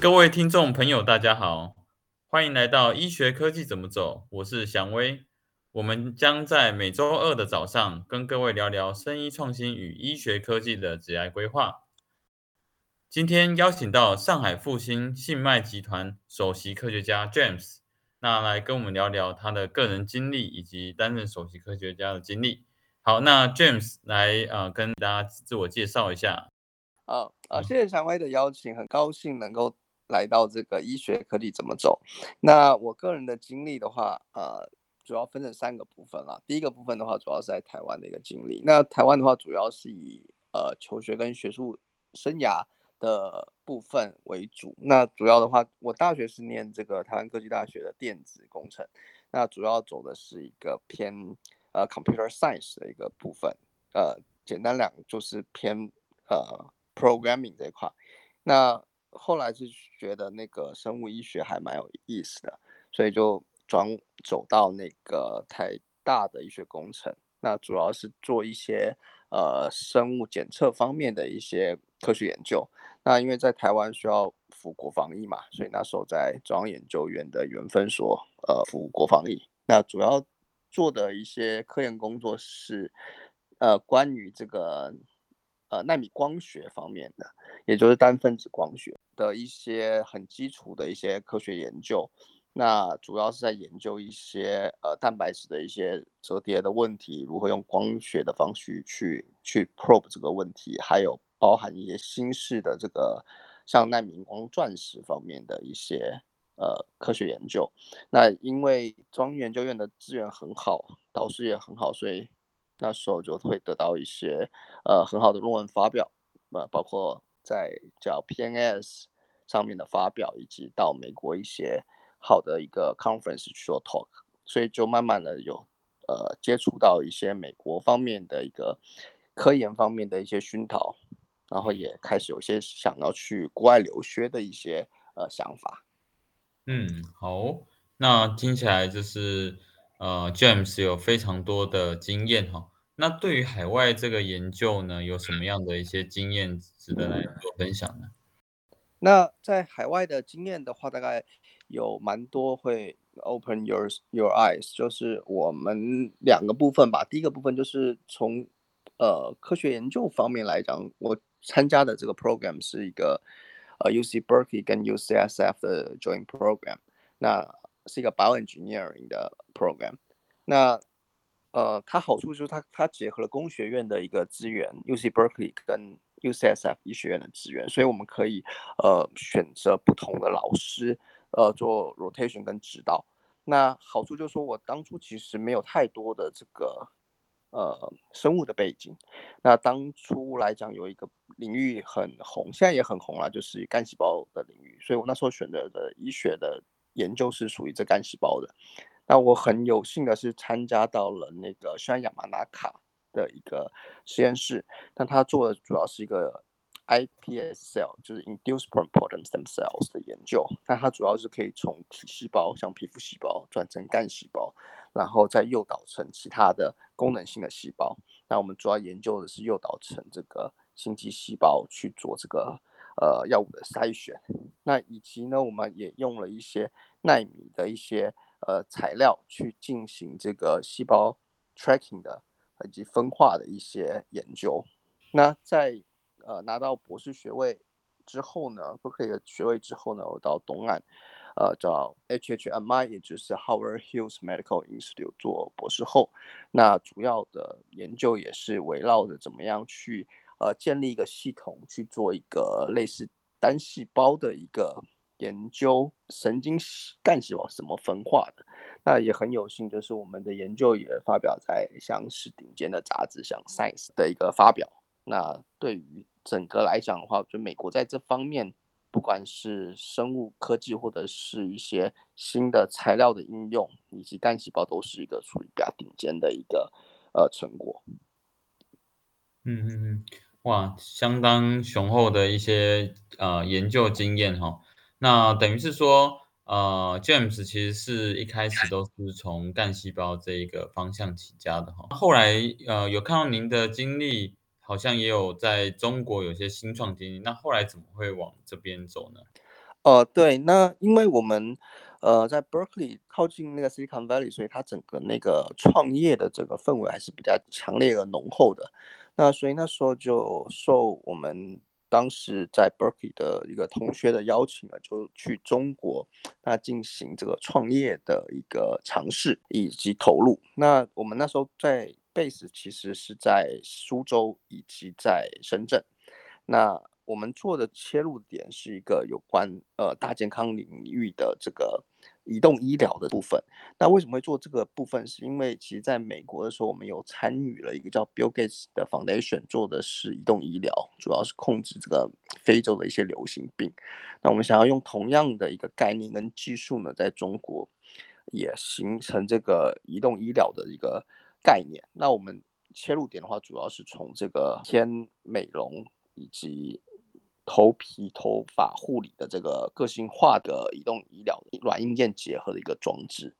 各位听众朋友，大家好，欢迎来到医学科技怎么走，我是祥威。我们将在每周二的早上跟各位聊聊生医创新与医学科技的职业规划。今天邀请到上海复兴信迈集团首席科学家 James，那来跟我们聊聊他的个人经历以及担任首席科学家的经历。好，那 James 来呃跟大家自我介绍一下。好，呃，谢谢祥威的邀请，很高兴能够来到这个医学科技怎么走。那我个人的经历的话，呃，主要分成三个部分啊。第一个部分的话，主要是在台湾的一个经历。那台湾的话，主要是以呃求学跟学术生涯的部分为主。那主要的话，我大学是念这个台湾科技大学的电子工程，那主要走的是一个偏呃 computer science 的一个部分。呃，简单讲就是偏呃 programming 这一块。那后来是觉得那个生物医学还蛮有意思的，所以就转走到那个台大的医学工程。那主要是做一些呃生物检测方面的一些科学研究。那因为在台湾需要服国防疫嘛，所以那时候在中央研究院的原分所呃服国防疫。那主要做的一些科研工作是呃关于这个。呃，纳米光学方面的，也就是单分子光学的一些很基础的一些科学研究，那主要是在研究一些呃蛋白质的一些折叠的问题，如何用光学的方式去去 probe 这个问题，还有包含一些新式的这个像纳米光钻石方面的一些呃科学研究。那因为中央研究院的资源很好，导师也很好，所以。那时候就会得到一些呃很好的论文发表，呃，包括在叫 PNS 上面的发表，以及到美国一些好的一个 conference 去做 talk，所以就慢慢的有呃接触到一些美国方面的一个科研方面的一些熏陶，然后也开始有些想要去国外留学的一些呃想法。嗯，好，那听起来就是。呃，James 有非常多的经验哈。那对于海外这个研究呢，有什么样的一些经验值得来做分享呢？那在海外的经验的话，大概有蛮多会 open your your eyes，就是我们两个部分吧。第一个部分就是从呃科学研究方面来讲，我参加的这个 program 是一个呃 UC Berkeley 跟 UCSF 的 joint program。那是一个 bioengineering 的 program，那呃，它好处就是它它结合了工学院的一个资源，UC Berkeley 跟 UCSF 医学院的资源，所以我们可以呃选择不同的老师呃做 rotation 跟指导。那好处就是说我当初其实没有太多的这个呃生物的背景，那当初来讲有一个领域很红，现在也很红了，就是干细胞的领域，所以我那时候选择的医学的。研究是属于这干细胞的，那我很有幸的是参加到了那个山亚马纳卡的一个实验室，但他做的主要是一个 iPS cell，就是 induced pluripotent stem cells 的研究，但它主要是可以从体细胞，像皮肤细胞转成干细胞，然后再诱导成其他的功能性的细胞。那我们主要研究的是诱导成这个心肌细胞去做这个。呃，药物的筛选，那以及呢，我们也用了一些纳米的一些呃材料去进行这个细胞 tracking 的以及分化的一些研究。那在呃拿到博士学位之后呢，不可以的学位之后呢，我到东岸，呃，叫 HHMI，也就是 Howard Hughes Medical Institute 做博士后。那主要的研究也是围绕着怎么样去。呃，建立一个系统去做一个类似单细胞的一个研究，神经干细胞怎么分化的？那也很有幸，就是我们的研究也发表在像是顶尖的杂志，像 Science 的一个发表。那对于整个来讲的话，就美国在这方面，不管是生物科技或者是一些新的材料的应用，以及干细胞，都是一个属于比较顶尖的一个呃成果。嗯嗯嗯。哇，相当雄厚的一些呃研究经验哈。那等于是说，呃，James 其实是一开始都是从干细胞这一个方向起家的哈。后来呃有看到您的经历，好像也有在中国有些新创经历。那后来怎么会往这边走呢？呃，对，那因为我们，呃，在 Berkeley 靠近那个 Silicon Valley，所以它整个那个创业的这个氛围还是比较强烈和浓厚的。那所以那时候就受我们当时在 Berkeley 的一个同学的邀请呢，就去中国，那进行这个创业的一个尝试以及投入。那我们那时候在 base 其实是在苏州以及在深圳，那。我们做的切入点是一个有关呃大健康领域的这个移动医疗的部分。那为什么会做这个部分？是因为其实在美国的时候，我们有参与了一个叫 Bill Gates 的 Foundation 做的是移动医疗，主要是控制这个非洲的一些流行病。那我们想要用同样的一个概念跟技术呢，在中国也形成这个移动医疗的一个概念。那我们切入点的话，主要是从这个偏美容以及头皮头发护理的这个个性化的移动医疗软硬件结合的一个装置，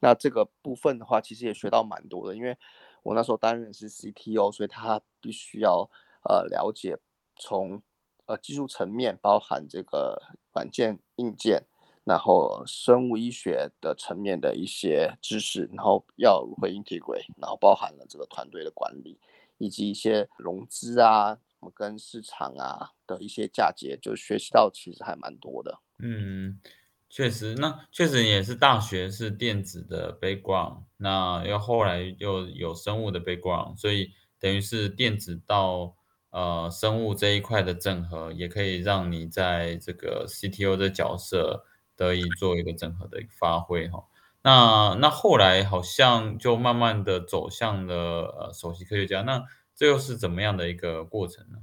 那这个部分的话，其实也学到蛮多的。因为我那时候担任是 CTO，所以他必须要呃了解从呃技术层面，包含这个软件硬件，然后生物医学的层面的一些知识，然后要如何 integrate，然后包含了这个团队的管理以及一些融资啊。跟市场啊的一些嫁接，就学习到其实还蛮多的。嗯，确实，那确实也是大学是电子的 background，那又后来又有生物的 background，所以等于是电子到呃生物这一块的整合，也可以让你在这个 CTO 的角色得以做一个整合的一个发挥哈。那那后来好像就慢慢的走向了呃首席科学家那。这又是怎么样的一个过程呢？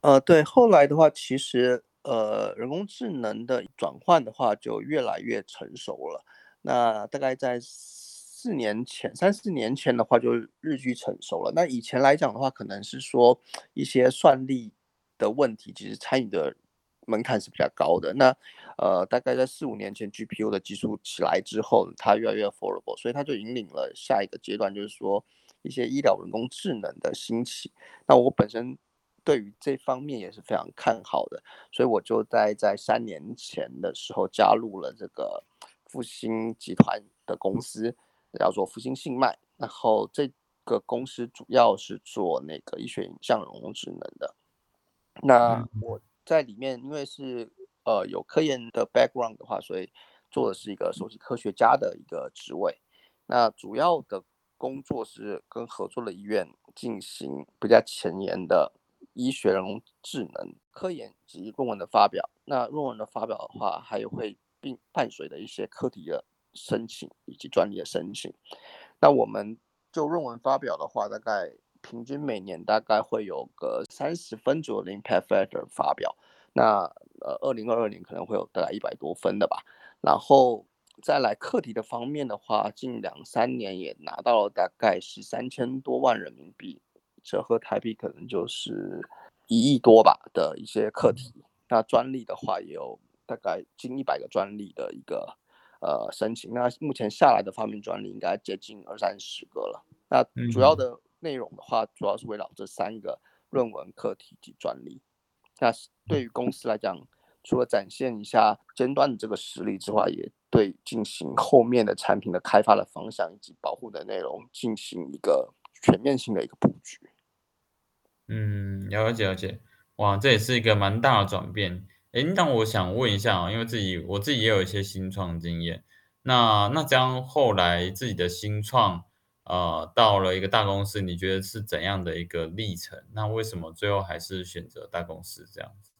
呃，对，后来的话，其实呃，人工智能的转换的话，就越来越成熟了。那大概在四年前、三四年前的话，就日趋成熟了。那以前来讲的话，可能是说一些算力的问题，其实参与的门槛是比较高的。那呃，大概在四五年前，GPU 的技术起来之后，它越来越 affordable，所以它就引领了下一个阶段，就是说。一些医疗人工智能的兴起，那我本身对于这方面也是非常看好的，所以我就在在三年前的时候加入了这个复兴集团的公司，叫做复兴信脉。然后这个公司主要是做那个医学影像人工智能的。那我在里面，因为是呃有科研的 background 的话，所以做的是一个首席科学家的一个职位。那主要的。工作是跟合作的医院进行比较前沿的医学人工智能科研及论文的发表。那论文的发表的话，还有会并伴随的一些课题的申请以及专利的申请。那我们就论文发表的话，大概平均每年大概会有个三十分左右的 impact factor 发表。那呃，二零二二年可能会有大概一百多分的吧。然后。再来课题的方面的话，近两三年也拿到了大概是三千多万人民币，折合台币可能就是一亿多吧的一些课题。那专利的话也有大概近一百个专利的一个呃申请。那目前下来的发明专利应该接近二三十个了。那主要的内容的话，主要是围绕这三个论文课题及专利。那对于公司来讲，除了展现一下尖端的这个实力之外，也对进行后面的产品的开发的方向以及保护的内容进行一个全面性的一个布局。嗯，了解了解，哇，这也是一个蛮大的转变。诶，那我想问一下啊，因为自己我自己也有一些新创经验，那那这样后来自己的新创，呃，到了一个大公司，你觉得是怎样的一个历程？那为什么最后还是选择大公司这样子？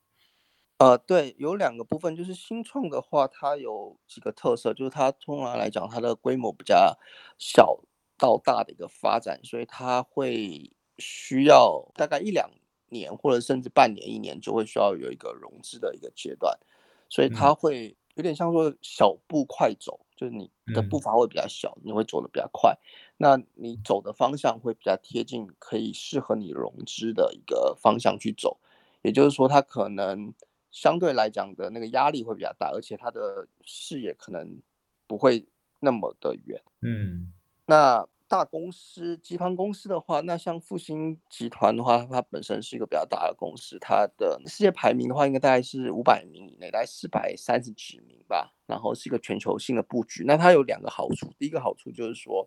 呃，对，有两个部分，就是新创的话，它有几个特色，就是它通常来讲，它的规模比较小到大的一个发展，所以它会需要大概一两年，或者甚至半年、一年，就会需要有一个融资的一个阶段，所以它会有点像说小步快走，就是你的步伐会比较小，你会走的比较快，那你走的方向会比较贴近可以适合你融资的一个方向去走，也就是说，它可能。相对来讲的那个压力会比较大，而且它的视野可能不会那么的远。嗯，那大公司集团公司的话，那像复兴集团的话，它本身是一个比较大的公司，它的世界排名的话，应该大概是五百名以内，大概四百三十几名吧。然后是一个全球性的布局。那它有两个好处，第一个好处就是说，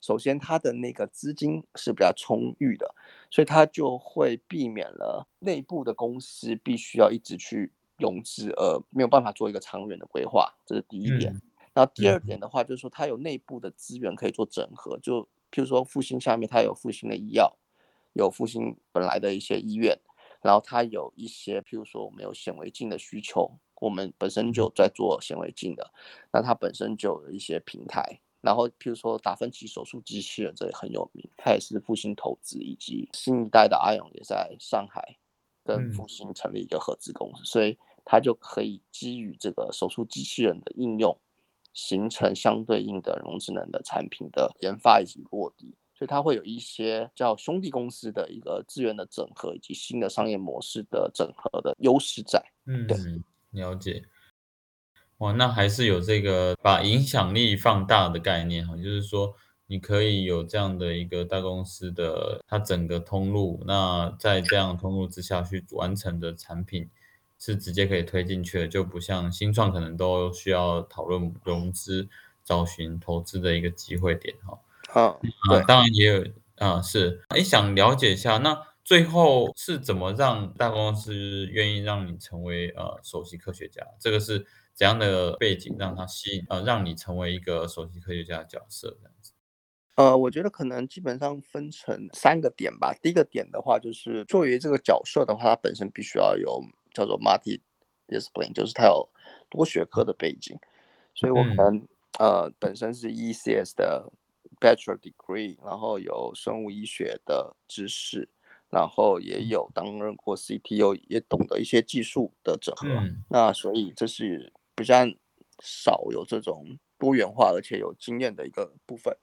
首先它的那个资金是比较充裕的，所以它就会避免了内部的公司必须要一直去融资，而没有办法做一个长远的规划。这是第一点。那第二点的话，就是说它有内部的资源可以做整合，就譬如说复兴下面它有复兴的医药，有复兴本来的一些医院，然后它有一些譬如说我们有显微镜的需求，我们本身就在做显微镜的，那它本身就有一些平台，然后譬如说达芬奇手术机器人这也很有名，它也是复兴投资，以及新一代的阿勇也在上海跟复兴成立一个合资公司，所以它就可以基于这个手术机器人的应用。形成相对应的人工智能的产品的研发以及落地，所以它会有一些叫兄弟公司的一个资源的整合以及新的商业模式的整合的优势在。嗯，了解。哇，那还是有这个把影响力放大的概念哈，就是说你可以有这样的一个大公司的它整个通路，那在这样通路之下去完成的产品。是直接可以推进去的，就不像新创可能都需要讨论融资、找寻投资的一个机会点哈。好啊，对，当然也有啊，是。哎，想了解一下，那最后是怎么让大公司愿意让你成为呃首席科学家？这个是怎样的背景让他吸引呃让你成为一个首席科学家的角色这样子？呃，我觉得可能基本上分成三个点吧。第一个点的话，就是作为这个角色的话，它本身必须要有。叫做 multi-discipline，就是它有多学科的背景，所以我可能呃本身是 ECS 的 bachelor degree，然后有生物医学的知识，然后也有担任过 CTO，也懂得一些技术的整合。那所以这是比较少有这种多元化而且有经验的一个部分。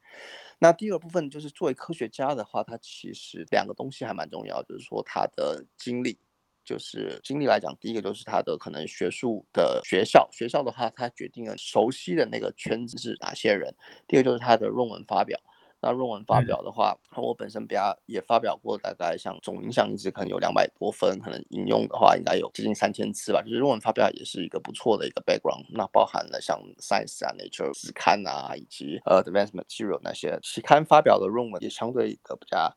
那第二部分就是作为科学家的话，他其实两个东西还蛮重要，就是说他的经历。就是经历来讲，第一个就是他的可能学术的学校，学校的话，他决定了熟悉的那个圈子是哪些人。第二个就是他的论文发表，那论文发表的话，我本身比较也发表过，大概像总影响一直可能有两百多分，可能引用的话应该有接近三千次吧。就是论文发表也是一个不错的一个 background，那包含了像 Science 啊、Nature 子刊啊，以及呃 Advanced Material 那些期刊发表的论文也相对的比较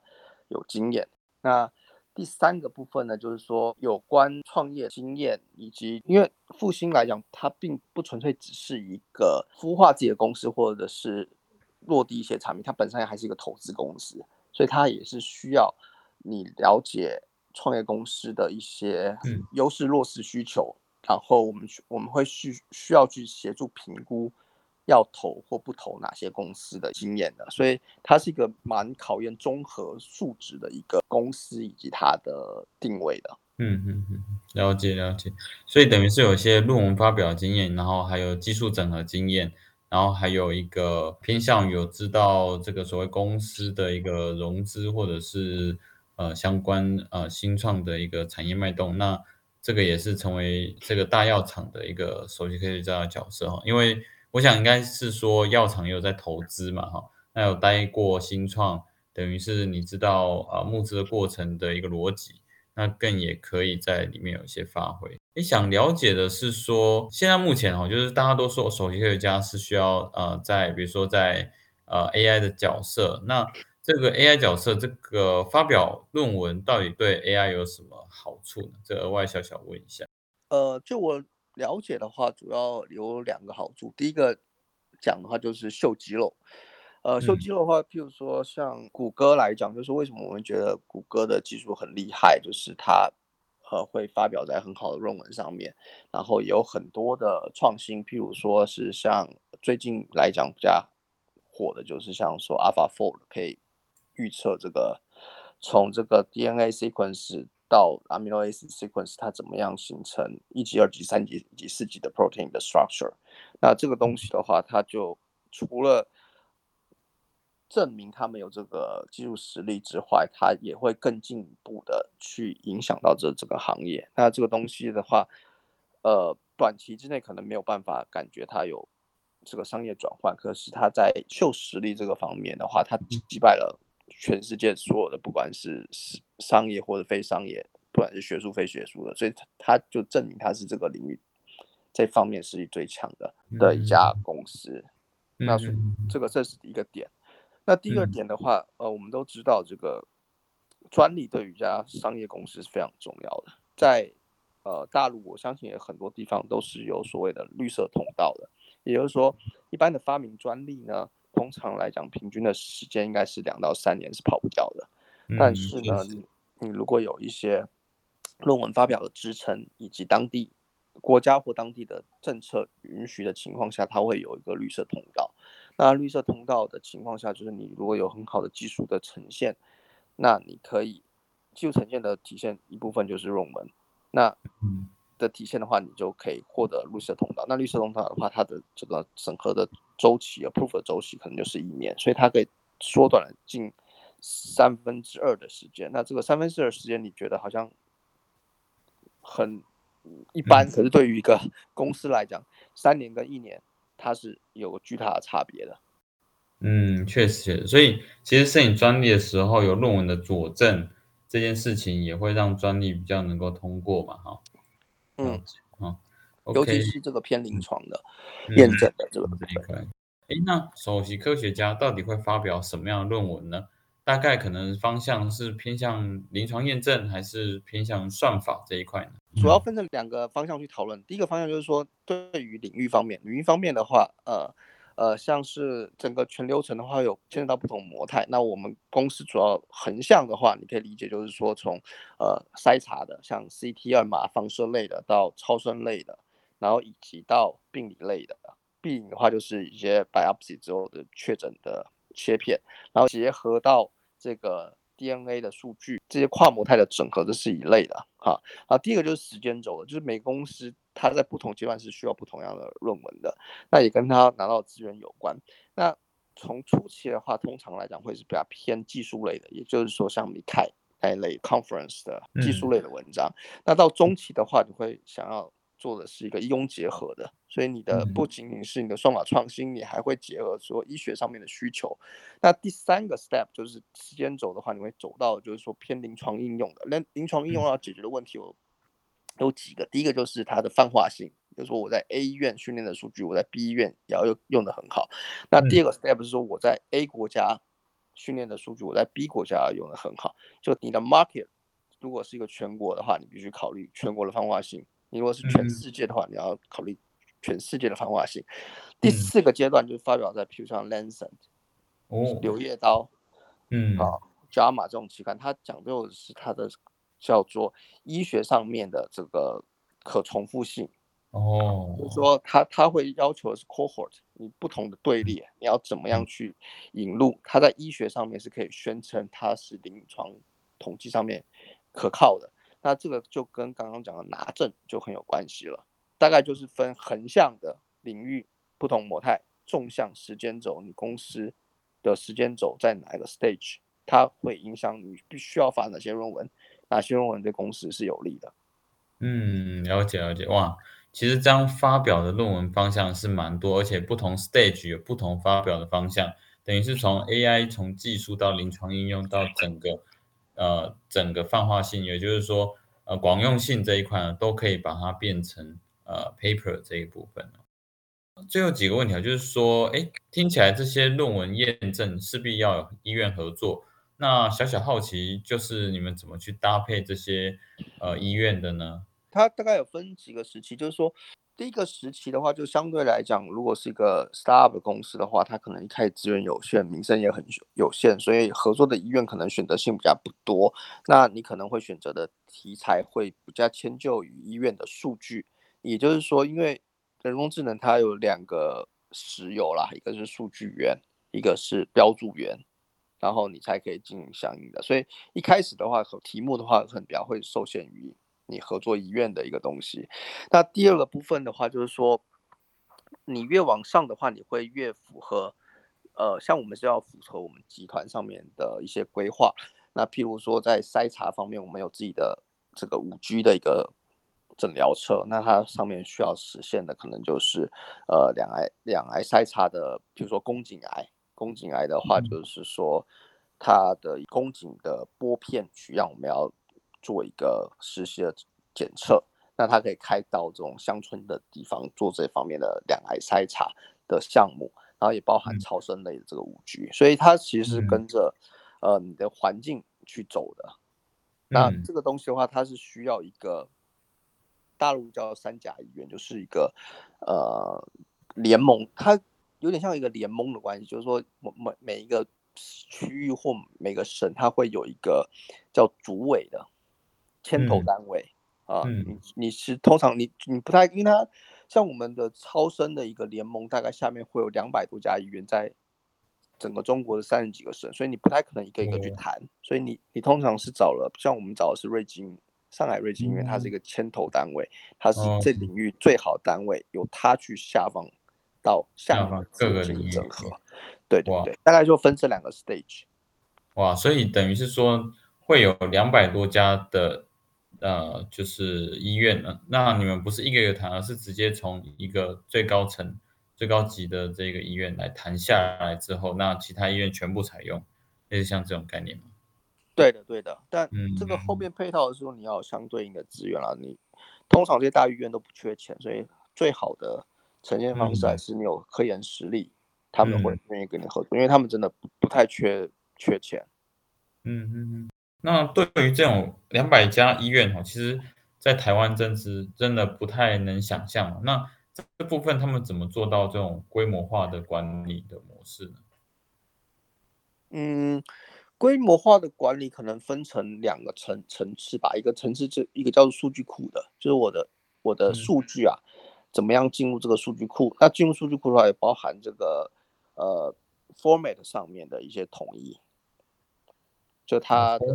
有经验。那第三个部分呢，就是说有关创业经验，以及因为复兴来讲，它并不纯粹只是一个孵化自己的公司，或者是落地一些产品，它本身还是一个投资公司，所以它也是需要你了解创业公司的一些优势、弱势需求，然后我们去我们会需需要去协助评估。要投或不投哪些公司的经验的，所以它是一个蛮考验综合素质的一个公司以及它的定位的。嗯嗯嗯，了解了解。所以等于是有一些论文发表经验，然后还有技术整合经验，然后还有一个偏向有知道这个所谓公司的一个融资或者是呃相关呃新创的一个产业脉动。那这个也是成为这个大药厂的一个首席科学家的角色哈，因为。我想应该是说药厂也有在投资嘛，哈，那有待过新创，等于是你知道啊募资的过程的一个逻辑，那更也可以在里面有一些发挥。你想了解的是说，现在目前哦，就是大家都说首席科学家是需要呃在比如说在呃 AI 的角色，那这个 AI 角色这个发表论文到底对 AI 有什么好处呢？这额外小小问一下。呃，就我。了解的话，主要有两个好处。第一个讲的话就是秀肌肉，呃，秀肌肉的话，譬如说像谷歌来讲，就是为什么我们觉得谷歌的技术很厉害，就是它呃会发表在很好的论文上面，然后有很多的创新，譬如说是像最近来讲比较火的，就是像说 AlphaFold 可以预测这个从这个 DNA sequence。到 amino acid sequence 它怎么样形成一级、二级、三级以及四级的 protein 的 structure？那这个东西的话，它就除了证明他们有这个技术实力之外，他也会更进一步的去影响到这这个行业。那这个东西的话，呃，短期之内可能没有办法感觉它有这个商业转换，可是他在秀实力这个方面的话，他击败了全世界所有的，不管是商业或者非商业，不管是学术非学术的，所以他就证明他是这个领域这方面实力最强的的一家公司。那这个这是一个点。那第二点的话，呃，我们都知道这个专利对于一家商业公司是非常重要的，在呃大陆，我相信也很多地方都是有所谓的绿色通道的。也就是说，一般的发明专利呢，通常来讲，平均的时间应该是两到三年是跑不掉的。但是呢，你你如果有一些论文发表的支撑，以及当地国家或当地的政策允许的情况下，它会有一个绿色通道。那绿色通道的情况下，就是你如果有很好的技术的呈现，那你可以技术呈现的体现一部分就是入门。那的体现的话，你就可以获得绿色通道。那绿色通道的话，它的这个审核的周期，approve 的周期可能就是一年，所以它可以缩短了近三分之二的时间。那这个三分之二时间，你觉得好像很一般，可是对于一个公司来讲，三年跟一年，它是有个巨大的差别的。嗯，确实，所以其实申请专利的时候，有论文的佐证这件事情，也会让专利比较能够通过嘛，哈。嗯，好，尤其是这个偏临床的验证的这个部分。哎，那首席科学家到底会发表什么样的论文呢？大概可能方向是偏向临床验证，还是偏向算法这一块呢？主要分成两个方向去讨论。第一个方向就是说，对于领域方面，领域方面的话，呃。呃，像是整个全流程的话，有牵扯到不同模态。那我们公司主要横向的话，你可以理解就是说，从呃筛查的，像 CT 二码放射类的，到超声类的，然后以及到病理类的。病理的话，就是一些 biopsy 之后的确诊的切片，然后结合到这个。DNA 的数据，这些跨模态的整合，这是一类的哈。啊，第一个就是时间轴了，就是每公司它在不同阶段是需要不同样的论文的，那也跟它拿到资源有关。那从初期的话，通常来讲会是比较偏技术类的，也就是说像米凯那类 conference 的技术类的文章。那到中期的话，你会想要。做的是一个医用结合的，所以你的不仅仅是你的算法创新，你还会结合说医学上面的需求。那第三个 step 就是时间轴的话，你会走到就是说偏临床应用的。那临床应用要解决的问题有有几个，第一个就是它的泛化性，就是说我在 A 医院训练的数据，我在 B 医院也要用用的很好。那第二个 step 是说我在 A 国家训练的数据，我在 B 国家用的很好。就你的 market 如果是一个全国的话，你必须考虑全国的泛化性。你如果是全世界的话，你要考虑全世界的泛化性。第四个阶段就是发表在，譬如像《Lancet》哦，柳叶刀，嗯，啊，《JAMA》这种期刊，它讲究的是它的叫做医学上面的这个可重复性哦，就是说它它会要求的是 cohort，你不同的队列，你要怎么样去引入，它在医学上面是可以宣称它是临床统计上面可靠的。那这个就跟刚刚讲的拿证就很有关系了，大概就是分横向的领域不同模态，纵向时间轴，你公司的时间轴在哪一个 stage，它会影响你必须要发哪些论文，哪些论文对公司是有利的。嗯，了解了解，哇，其实这样发表的论文方向是蛮多，而且不同 stage 有不同发表的方向，等于是从 AI 从技术到临床应用到整个。呃，整个泛化性，也就是说，呃，广用性这一块呢，都可以把它变成呃 paper 这一部分最后几个问题啊，就是说，哎，听起来这些论文验证势必要有医院合作，那小小好奇，就是你们怎么去搭配这些呃医院的呢？它大概有分几个时期，就是说。第一个时期的话，就相对来讲，如果是一个 startup 公司的话，它可能一开始资源有限，名声也很有限，所以合作的医院可能选择性比较不多。那你可能会选择的题材会比较迁就于医院的数据。也就是说，因为人工智能它有两个石油啦，一个是数据源，一个是标注源，然后你才可以进行相应的。所以一开始的话，和题目的话，可能比较会受限于。你合作医院的一个东西，那第二个部分的话，就是说，你越往上的话，你会越符合，呃，像我们是要符合我们集团上面的一些规划。那譬如说，在筛查方面，我们有自己的这个五 G 的一个诊疗车，那它上面需要实现的可能就是呃两癌两癌筛查的，譬如说宫颈癌，宫颈癌的话就是说它的宫颈的玻片取样，我们要做一个实习的检测，那他可以开到这种乡村的地方做这方面的两癌筛查的项目，然后也包含超声类的这个五 G，所以它其实跟着呃你的环境去走的。那这个东西的话，它是需要一个大陆叫三甲医院，就是一个呃联盟，它有点像一个联盟的关系，就是说每每每一个区域或每个省，它会有一个叫主委的牵头单位啊。你你是通常你你不太，因为它像我们的超生的一个联盟，大概下面会有两百多家医院在。整个中国的三十几个省，所以你不太可能一个一个去谈，所以你你通常是找了，像我们找的是瑞金，上海瑞金，因为它是一个牵头单位，它是这领域最好单位，由它去下放到下方各个领域整合，对对对，大概就分这两个 stage。哇，所以等于是说会有两百多家的呃，就是医院了，那你们不是一个一个谈，而是直接从一个最高层。最高级的这个医院来谈下来之后，那其他医院全部采用，类似像这种概念吗？对的，对的。但这个后面配套的时候，你要有相对应的资源啦。你通常这些大医院都不缺钱，所以最好的呈现方式还是你有科研实力，他们会愿意跟你合作，因为他们真的不不太缺缺钱。嗯嗯嗯。那对于这种两百家医院哈，其实在台湾真是真的不太能想象。那这部分他们怎么做到这种规模化的管理的模式呢？嗯，规模化的管理可能分成两个层层次吧。一个层次就一个叫做数据库的，就是我的我的数据啊，怎么样进入这个数据库？那进入数据库的话，也包含这个呃 format 上面的一些统一，就它的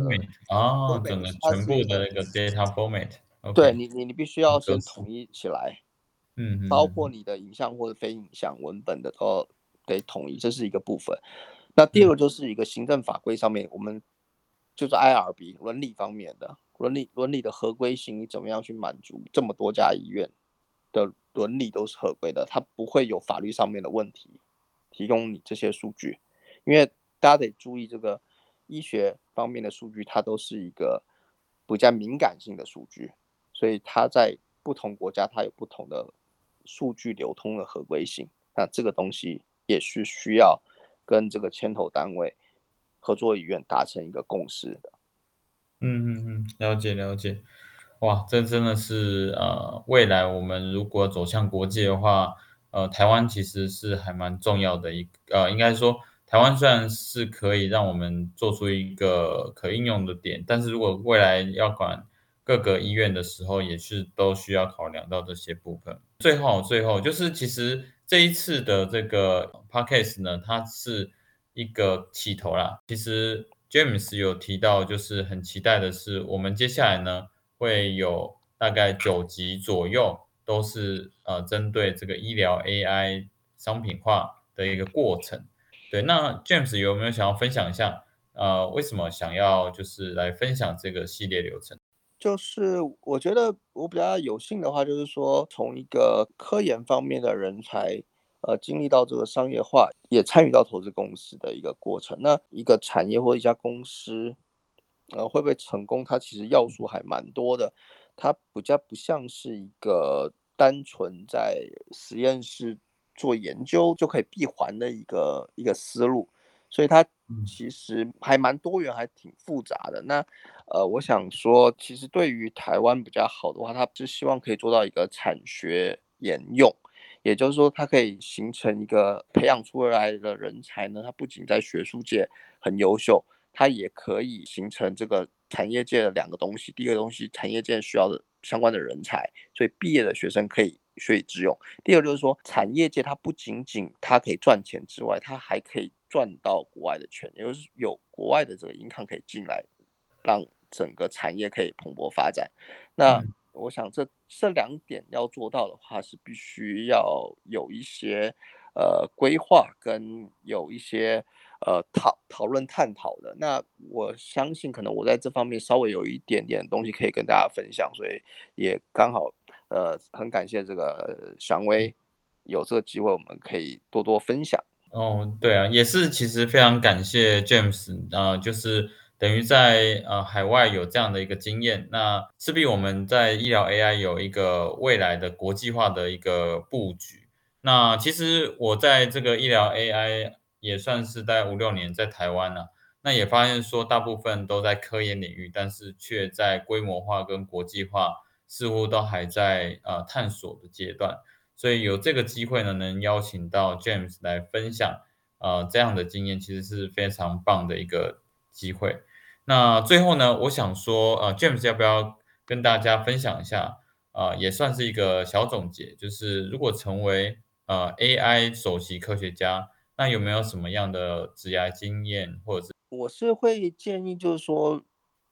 啊，整个全部的那个 data format。对你你你必须要先统一起来。嗯，包括你的影像或者非影像文本的都得统一，这是一个部分。那第二个就是一个行政法规上面，我们就是 IRB 伦理方面的伦理伦理的合规性，你怎么样去满足这么多家医院的伦理都是合规的，它不会有法律上面的问题。提供你这些数据，因为大家得注意这个医学方面的数据，它都是一个比较敏感性的数据，所以它在不同国家它有不同的。数据流通的合规性，那这个东西也是需要跟这个牵头单位合作医院达成一个共识的。嗯嗯嗯，了解了解。哇，这真的是呃，未来我们如果走向国际的话，呃，台湾其实是还蛮重要的一呃，应该说台湾虽然是可以让我们做出一个可应用的点，但是如果未来要管。各个医院的时候也是都需要考量到这些部分。最后，最后就是其实这一次的这个 podcast 呢，它是一个起头啦。其实 James 有提到，就是很期待的是，我们接下来呢会有大概九集左右，都是呃针对这个医疗 AI 商品化的一个过程。对，那 James 有没有想要分享一下？呃，为什么想要就是来分享这个系列流程？就是我觉得我比较有幸的话，就是说从一个科研方面的人才，呃，经历到这个商业化，也参与到投资公司的一个过程。那一个产业或一家公司，呃，会不会成功？它其实要素还蛮多的，它比较不像是一个单纯在实验室做研究就可以闭环的一个一个思路。所以它其实还蛮多元，还挺复杂的。那呃，我想说，其实对于台湾比较好的话，它是希望可以做到一个产学研用，也就是说，它可以形成一个培养出来的人才呢。它不仅在学术界很优秀，它也可以形成这个产业界的两个东西。第一个东西，产业界需要的相关的人才，所以毕业的学生可以。学以致用。第二就是说，产业界它不仅仅它可以赚钱之外，它还可以赚到国外的钱，也就是有国外的这个银行可以进来，让整个产业可以蓬勃发展。那我想这这两点要做到的话，是必须要有一些呃规划跟有一些呃讨讨论探讨的。那我相信可能我在这方面稍微有一点点东西可以跟大家分享，所以也刚好呃很感谢这个祥威有这个机会，我们可以多多分享。哦，对啊，也是，其实非常感谢 James 啊，就是等于在呃海外有这样的一个经验，那势必我们在医疗 AI 有一个未来的国际化的一个布局。那其实我在这个医疗 AI 也算是在五六年在台湾了，那也发现说大部分都在科研领域，但是却在规模化跟国际化似乎都还在呃探索的阶段。所以有这个机会呢，能邀请到 James 来分享，呃，这样的经验其实是非常棒的一个机会。那最后呢，我想说，呃，James 要不要跟大家分享一下，呃，也算是一个小总结，就是如果成为呃 AI 首席科学家，那有没有什么样的职业经验，或者是？我是会建议，就是说，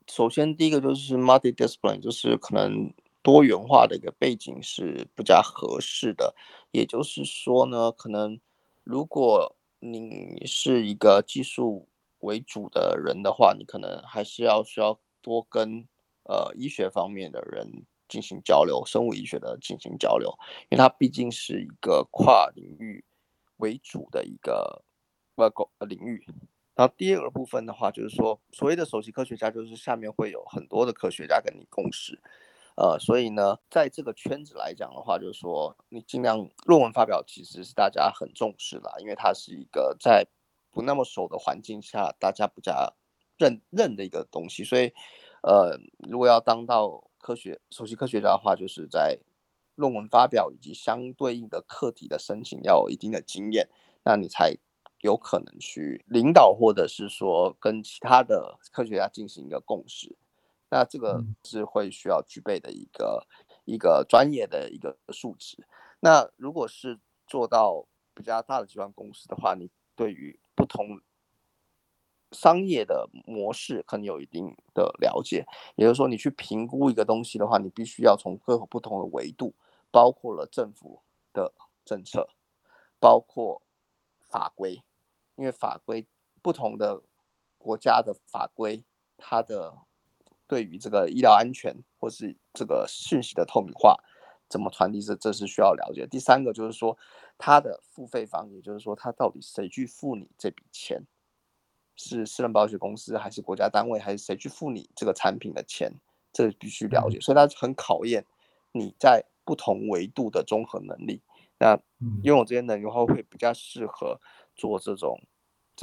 首先第一个就是 multi-discipline，就是可能。多元化的一个背景是比较合适的，也就是说呢，可能如果你是一个技术为主的人的话，你可能还是要需要多跟呃医学方面的人进行交流，生物医学的进行交流，因为它毕竟是一个跨领域为主的一个呃领域。然后第二个部分的话，就是说所谓的首席科学家，就是下面会有很多的科学家跟你共事。呃，所以呢，在这个圈子来讲的话，就是说你尽量论文发表其实是大家很重视的，因为它是一个在不那么熟的环境下，大家比较认认的一个东西。所以，呃，如果要当到科学首席科学家的话，就是在论文发表以及相对应的课题的申请要有一定的经验，那你才有可能去领导或者是说跟其他的科学家进行一个共识。那这个是会需要具备的一个一个专业的一个素质。那如果是做到比较大的集团公司的话，你对于不同商业的模式可能有一定的了解。也就是说，你去评估一个东西的话，你必须要从各个不同的维度，包括了政府的政策，包括法规，因为法规不同的国家的法规，它的。对于这个医疗安全或是这个讯息的透明化怎么传递，这这是需要了解。第三个就是说，它的付费方，也就是说，它到底谁去付你这笔钱，是私人保险公司还是国家单位，还是谁去付你这个产品的钱，这必须了解。所以它很考验你在不同维度的综合能力。那拥有这些能力的话，会比较适合做这种。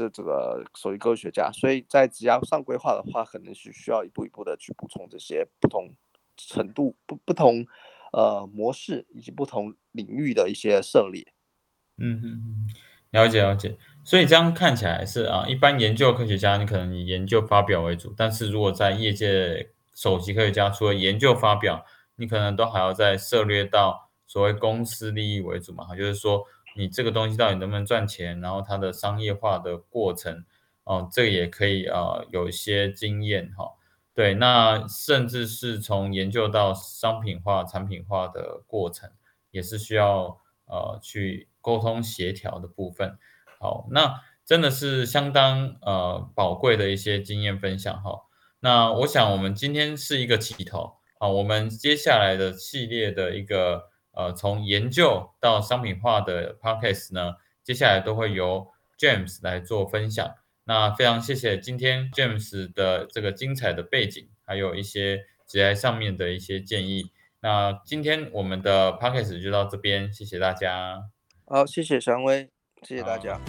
是这个属于科学家，所以在职涯上规划的话，可能是需要一步一步的去补充这些不同程度、不不同呃模式以及不同领域的一些涉猎。嗯嗯，了解了解。所以这样看起来是啊，一般研究科学家你可能以研究发表为主，但是如果在业界首席科学家，除了研究发表，你可能都还要再涉猎到所谓公司利益为主嘛，就是说。你这个东西到底能不能赚钱？然后它的商业化的过程，哦，这个也可以啊，有一些经验哈。对，那甚至是从研究到商品化、产品化的过程，也是需要呃去沟通协调的部分。好，那真的是相当呃宝贵的一些经验分享哈。那我想我们今天是一个起头啊，我们接下来的系列的一个。呃，从研究到商品化的 podcast 呢，接下来都会由 James 来做分享。那非常谢谢今天 James 的这个精彩的背景，还有一些职业上面的一些建议。那今天我们的 podcast 就到这边，谢谢大家。好，谢谢常威，谢谢大家。